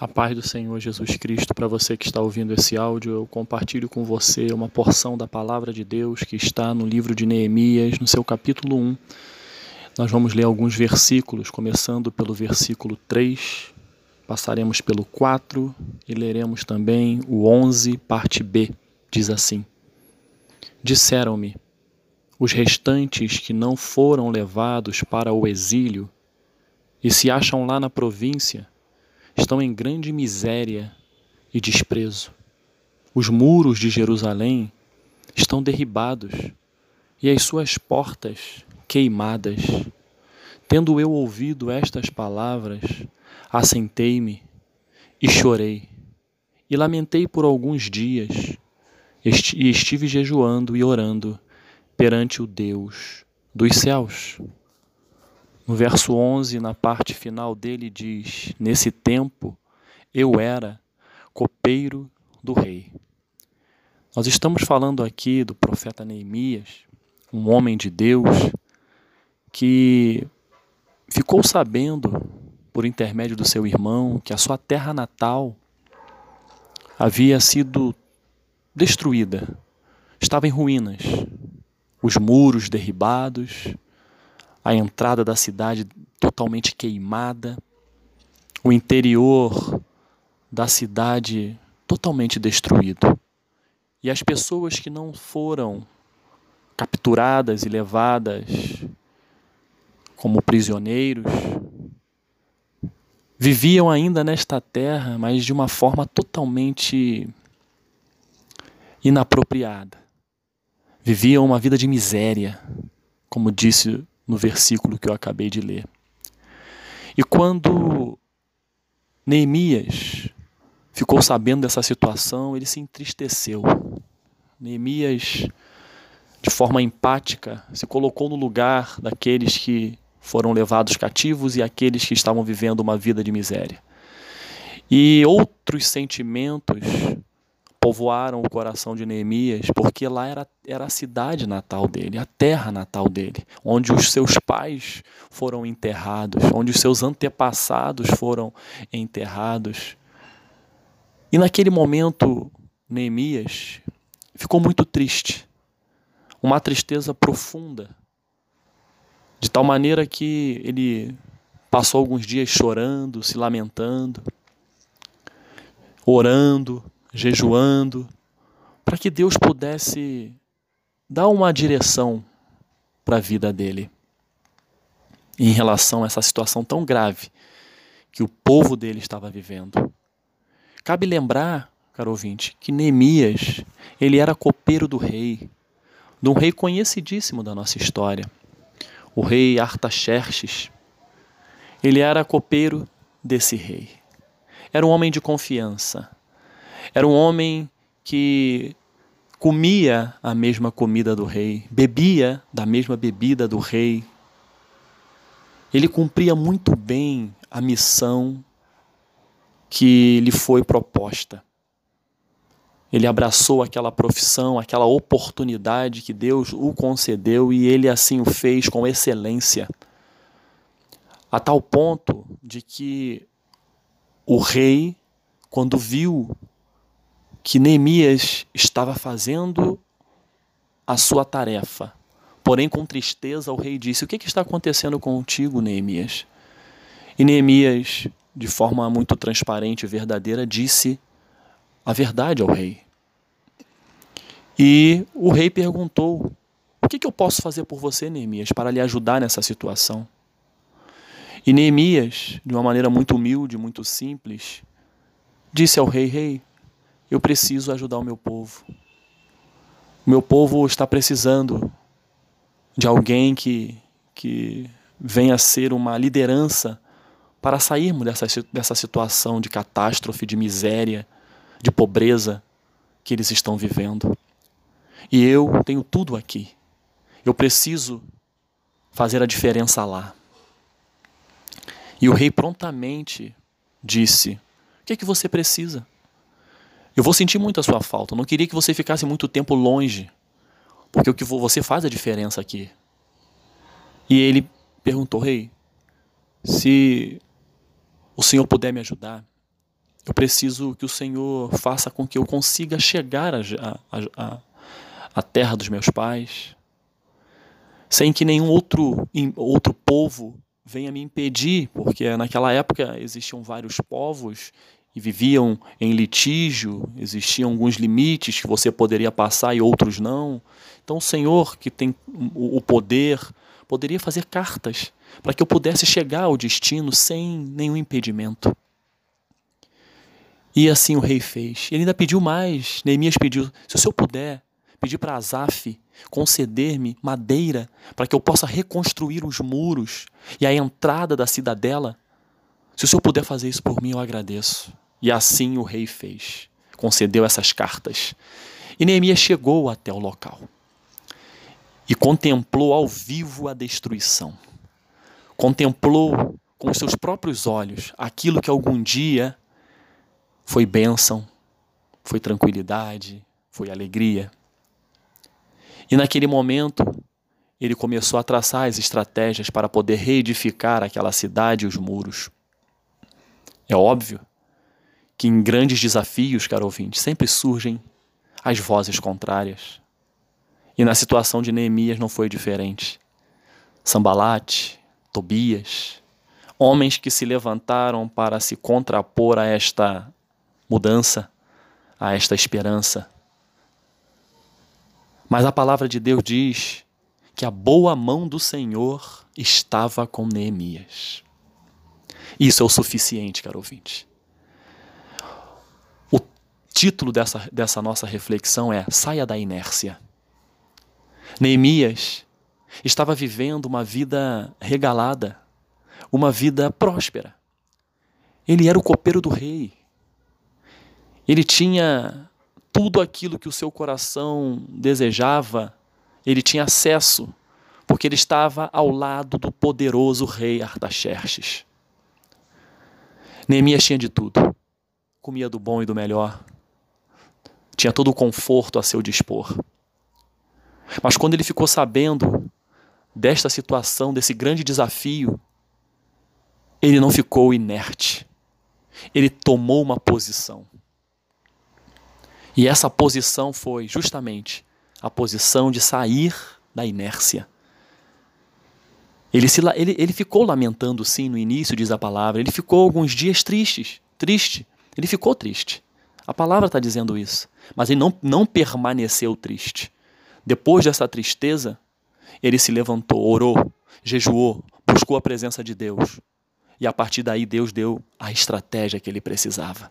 A paz do Senhor Jesus Cristo para você que está ouvindo esse áudio. Eu compartilho com você uma porção da palavra de Deus que está no livro de Neemias, no seu capítulo 1. Nós vamos ler alguns versículos, começando pelo versículo 3, passaremos pelo 4 e leremos também o 11, parte B. Diz assim: Disseram-me: os restantes que não foram levados para o exílio e se acham lá na província estão em grande miséria e desprezo. Os muros de Jerusalém estão derribados e as suas portas queimadas. Tendo eu ouvido estas palavras, assentei-me e chorei, e lamentei por alguns dias, e estive jejuando e orando perante o Deus dos céus. No verso 11, na parte final dele, diz: Nesse tempo eu era copeiro do rei. Nós estamos falando aqui do profeta Neemias, um homem de Deus que ficou sabendo, por intermédio do seu irmão, que a sua terra natal havia sido destruída, estava em ruínas, os muros derribados, a entrada da cidade totalmente queimada, o interior da cidade totalmente destruído. E as pessoas que não foram capturadas e levadas como prisioneiros viviam ainda nesta terra, mas de uma forma totalmente inapropriada. Viviam uma vida de miséria, como disse no versículo que eu acabei de ler. E quando Neemias ficou sabendo dessa situação, ele se entristeceu. Neemias, de forma empática, se colocou no lugar daqueles que foram levados cativos e aqueles que estavam vivendo uma vida de miséria. E outros sentimentos povoaram o coração de Neemias, porque lá era, era a cidade natal dele, a terra natal dele, onde os seus pais foram enterrados, onde os seus antepassados foram enterrados. E naquele momento, Neemias ficou muito triste, uma tristeza profunda, de tal maneira que ele passou alguns dias chorando, se lamentando, orando, jejuando, para que Deus pudesse dar uma direção para a vida dele em relação a essa situação tão grave que o povo dele estava vivendo. Cabe lembrar, caro ouvinte, que Neemias, ele era copeiro do rei, de um rei conhecidíssimo da nossa história, o rei Artaxerxes. Ele era copeiro desse rei. Era um homem de confiança, era um homem que comia a mesma comida do rei, bebia da mesma bebida do rei. Ele cumpria muito bem a missão que lhe foi proposta. Ele abraçou aquela profissão, aquela oportunidade que Deus o concedeu e ele assim o fez com excelência. A tal ponto de que o rei, quando viu que Neemias estava fazendo a sua tarefa. Porém, com tristeza, o rei disse: O que, que está acontecendo contigo, Neemias? E Neemias, de forma muito transparente e verdadeira, disse a verdade ao rei. E o rei perguntou: O que, que eu posso fazer por você, Neemias, para lhe ajudar nessa situação? E Neemias, de uma maneira muito humilde, muito simples, disse ao rei: Rei, eu preciso ajudar o meu povo. O meu povo está precisando de alguém que, que venha ser uma liderança para sairmos dessa, dessa situação de catástrofe, de miséria, de pobreza que eles estão vivendo. E eu tenho tudo aqui. Eu preciso fazer a diferença lá. E o rei prontamente disse: O que é que você precisa? Eu vou sentir muito a sua falta. Eu não queria que você ficasse muito tempo longe, porque o que você faz a diferença aqui. E ele perguntou: Rei, se o senhor puder me ajudar, Eu preciso que o Senhor faça com que eu consiga chegar à terra dos meus pais, sem que nenhum outro, outro povo venha me impedir, porque naquela época existiam vários povos e viviam em litígio, existiam alguns limites que você poderia passar e outros não. Então o Senhor, que tem o poder, poderia fazer cartas para que eu pudesse chegar ao destino sem nenhum impedimento. E assim o rei fez. Ele ainda pediu mais. Neemias pediu: se o senhor puder, pedir para Asaf conceder-me madeira para que eu possa reconstruir os muros e a entrada da cidadela. Se o senhor puder fazer isso por mim, eu agradeço. E assim o rei fez. Concedeu essas cartas. E Neemias chegou até o local e contemplou ao vivo a destruição. Contemplou com os seus próprios olhos aquilo que algum dia foi bênção, foi tranquilidade, foi alegria. E naquele momento, ele começou a traçar as estratégias para poder reedificar aquela cidade e os muros. É óbvio que em grandes desafios, caro ouvinte, sempre surgem as vozes contrárias. E na situação de Neemias não foi diferente. Sambalate, Tobias, homens que se levantaram para se contrapor a esta mudança, a esta esperança. Mas a palavra de Deus diz que a boa mão do Senhor estava com Neemias. Isso é o suficiente, caro ouvinte. Título dessa, dessa nossa reflexão é Saia da inércia. Neemias estava vivendo uma vida regalada, uma vida próspera. Ele era o copeiro do rei. Ele tinha tudo aquilo que o seu coração desejava, ele tinha acesso, porque ele estava ao lado do poderoso rei Artaxerxes. Neemias tinha de tudo. Comia do bom e do melhor. Tinha todo o conforto a seu dispor. Mas quando ele ficou sabendo desta situação, desse grande desafio, ele não ficou inerte. Ele tomou uma posição. E essa posição foi justamente a posição de sair da inércia. Ele, se, ele, ele ficou lamentando, sim, no início, diz a palavra. Ele ficou alguns dias tristes, triste. Ele ficou triste. A palavra está dizendo isso. Mas ele não, não permaneceu triste. Depois dessa tristeza, ele se levantou, orou, jejuou, buscou a presença de Deus. E a partir daí, Deus deu a estratégia que ele precisava.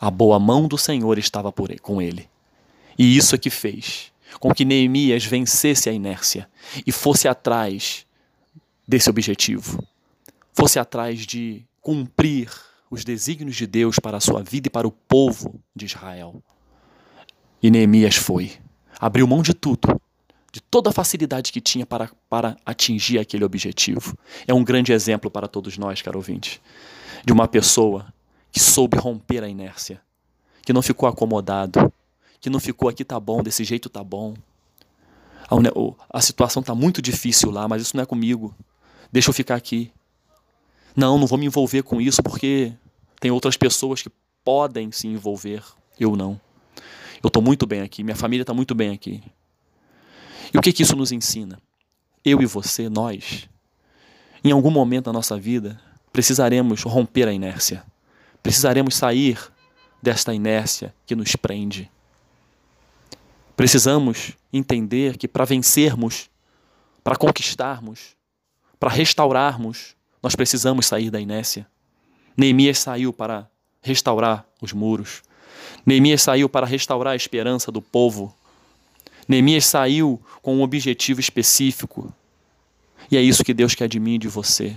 A boa mão do Senhor estava por, com ele. E isso é que fez com que Neemias vencesse a inércia e fosse atrás desse objetivo. Fosse atrás de cumprir os desígnios de Deus para a sua vida e para o povo de Israel. E Neemias foi. Abriu mão de tudo, de toda a facilidade que tinha para, para atingir aquele objetivo. É um grande exemplo para todos nós, caro ouvinte, de uma pessoa que soube romper a inércia, que não ficou acomodado, que não ficou aqui tá bom, desse jeito tá bom. A, a situação tá muito difícil lá, mas isso não é comigo. Deixa eu ficar aqui. Não, não vou me envolver com isso porque tem outras pessoas que podem se envolver, eu não. Eu estou muito bem aqui, minha família está muito bem aqui. E o que, que isso nos ensina? Eu e você, nós, em algum momento da nossa vida, precisaremos romper a inércia. Precisaremos sair desta inércia que nos prende. Precisamos entender que para vencermos, para conquistarmos, para restaurarmos, nós precisamos sair da inércia. Neemias saiu para restaurar os muros. Neemias saiu para restaurar a esperança do povo. Neemias saiu com um objetivo específico. E é isso que Deus quer de mim e de você.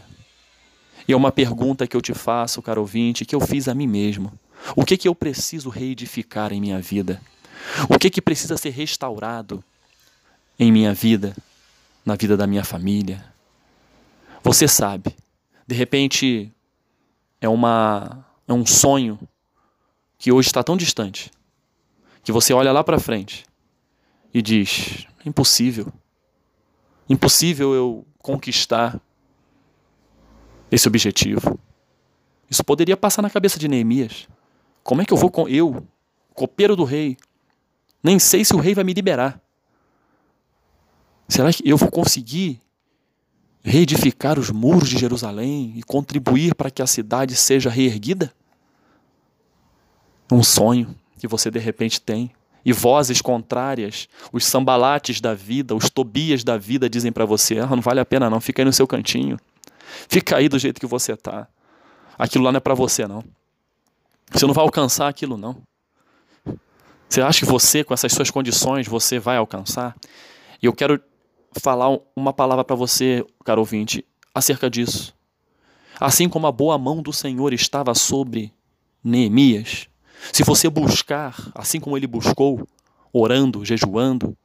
E é uma pergunta que eu te faço, caro ouvinte, que eu fiz a mim mesmo. O que, que eu preciso reedificar em minha vida? O que, que precisa ser restaurado em minha vida, na vida da minha família? Você sabe. De repente, é, uma, é um sonho que hoje está tão distante, que você olha lá para frente e diz: impossível. Impossível eu conquistar esse objetivo. Isso poderia passar na cabeça de Neemias. Como é que eu vou com eu, copeiro do rei? Nem sei se o rei vai me liberar. Será que eu vou conseguir reedificar os muros de Jerusalém e contribuir para que a cidade seja reerguida? Um sonho que você de repente tem. E vozes contrárias, os sambalates da vida, os tobias da vida dizem para você: ah, não vale a pena não, fica aí no seu cantinho. Fica aí do jeito que você está. Aquilo lá não é para você não. Você não vai alcançar aquilo não. Você acha que você, com essas suas condições, você vai alcançar? E eu quero falar uma palavra para você, caro ouvinte, acerca disso. Assim como a boa mão do Senhor estava sobre Neemias, se você buscar, assim como ele buscou, orando, jejuando,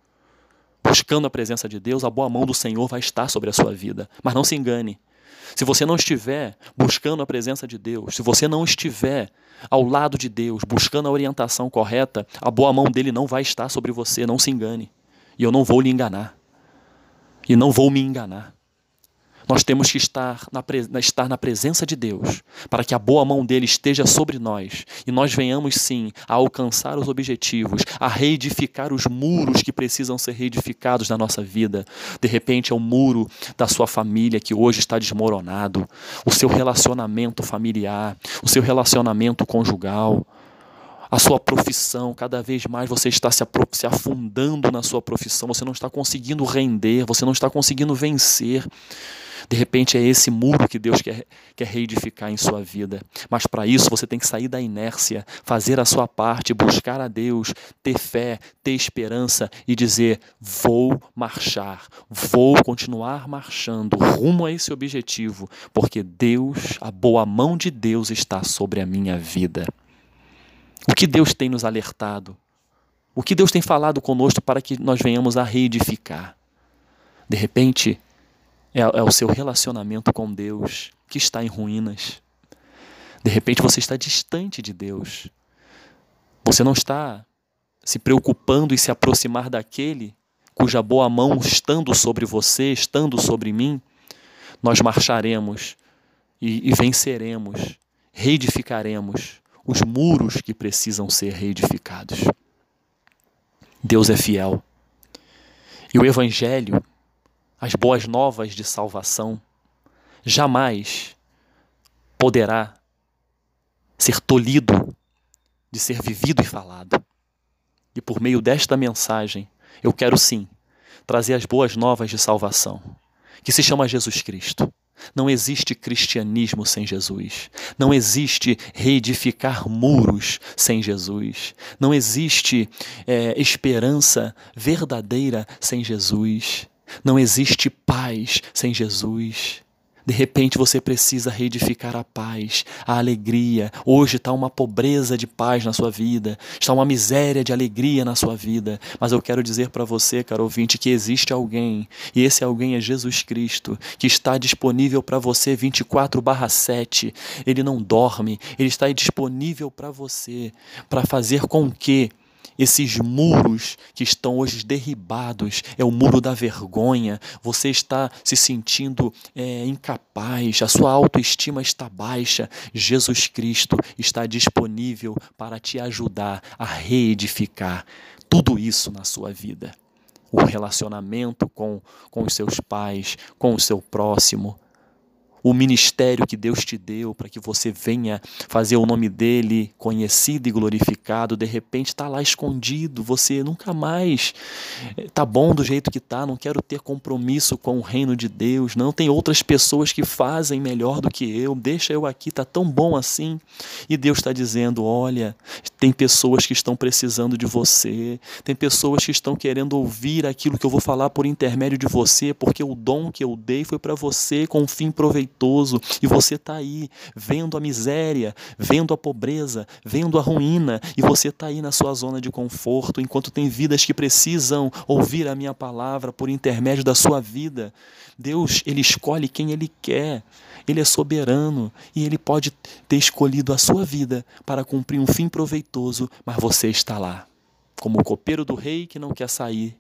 buscando a presença de Deus, a boa mão do Senhor vai estar sobre a sua vida. Mas não se engane. Se você não estiver buscando a presença de Deus, se você não estiver ao lado de Deus, buscando a orientação correta, a boa mão dele não vai estar sobre você, não se engane. E eu não vou lhe enganar. E não vou me enganar. Nós temos que estar na, estar na presença de Deus, para que a boa mão dele esteja sobre nós e nós venhamos sim a alcançar os objetivos, a reedificar os muros que precisam ser reedificados na nossa vida. De repente é o muro da sua família que hoje está desmoronado, o seu relacionamento familiar, o seu relacionamento conjugal a sua profissão, cada vez mais você está se, afundando na sua profissão, você não está conseguindo render, você não está conseguindo vencer. De repente é esse muro que Deus quer, quer reedificar em sua vida. Mas para isso você tem que sair da inércia, fazer a sua parte, buscar a Deus, ter fé, ter esperança e dizer: vou marchar, vou continuar marchando rumo a esse objetivo, porque Deus, a boa mão de Deus está sobre a minha vida. O que Deus tem nos alertado? O que Deus tem falado conosco para que nós venhamos a reedificar? De repente, é, é o seu relacionamento com Deus que está em ruínas. De repente você está distante de Deus. Você não está se preocupando em se aproximar daquele cuja boa mão estando sobre você, estando sobre mim, nós marcharemos e, e venceremos, reedificaremos os muros que precisam ser reedificados. Deus é fiel. E o Evangelho as boas novas de salvação, jamais poderá ser tolhido de ser vivido e falado. E por meio desta mensagem, eu quero sim trazer as boas novas de salvação, que se chama Jesus Cristo. Não existe cristianismo sem Jesus. Não existe reedificar muros sem Jesus. Não existe é, esperança verdadeira sem Jesus. Não existe paz sem Jesus. De repente você precisa reedificar a paz, a alegria. Hoje está uma pobreza de paz na sua vida, está uma miséria de alegria na sua vida. Mas eu quero dizer para você, caro ouvinte, que existe alguém, e esse alguém é Jesus Cristo, que está disponível para você 24/7. Ele não dorme, ele está disponível para você, para fazer com que esses muros que estão hoje derribados, é o muro da vergonha, você está se sentindo é, incapaz, a sua autoestima está baixa. Jesus Cristo está disponível para te ajudar a reedificar tudo isso na sua vida. O relacionamento com, com os seus pais, com o seu próximo, o ministério que Deus te deu para que você venha fazer o nome dele conhecido e glorificado, de repente está lá escondido, você nunca mais está bom do jeito que está, não quero ter compromisso com o reino de Deus, não tem outras pessoas que fazem melhor do que eu, deixa eu aqui, está tão bom assim. E Deus está dizendo: olha, tem pessoas que estão precisando de você, tem pessoas que estão querendo ouvir aquilo que eu vou falar por intermédio de você, porque o dom que eu dei foi para você com um fim proveitoso e você está aí vendo a miséria, vendo a pobreza, vendo a ruína e você está aí na sua zona de conforto enquanto tem vidas que precisam ouvir a minha palavra por intermédio da sua vida. Deus, ele escolhe quem ele quer. Ele é soberano e ele pode ter escolhido a sua vida para cumprir um fim proveitoso, mas você está lá, como o copeiro do rei que não quer sair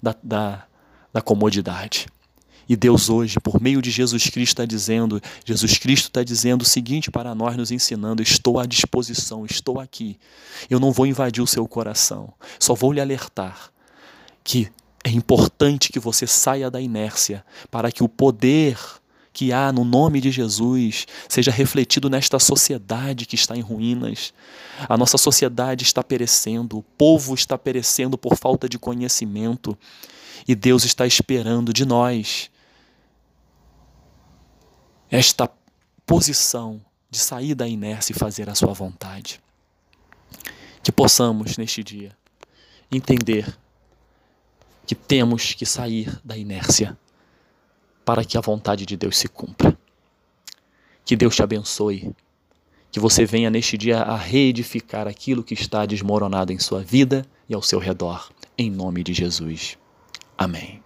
da, da, da comodidade. E Deus hoje, por meio de Jesus Cristo, está dizendo, Jesus Cristo está dizendo o seguinte para nós, nos ensinando: estou à disposição, estou aqui. Eu não vou invadir o seu coração, só vou lhe alertar que é importante que você saia da inércia para que o poder que há no nome de Jesus seja refletido nesta sociedade que está em ruínas. A nossa sociedade está perecendo, o povo está perecendo por falta de conhecimento. E Deus está esperando de nós esta posição de sair da inércia e fazer a sua vontade. Que possamos, neste dia, entender que temos que sair da inércia para que a vontade de Deus se cumpra. Que Deus te abençoe. Que você venha neste dia a reedificar aquilo que está desmoronado em sua vida e ao seu redor. Em nome de Jesus. Amém.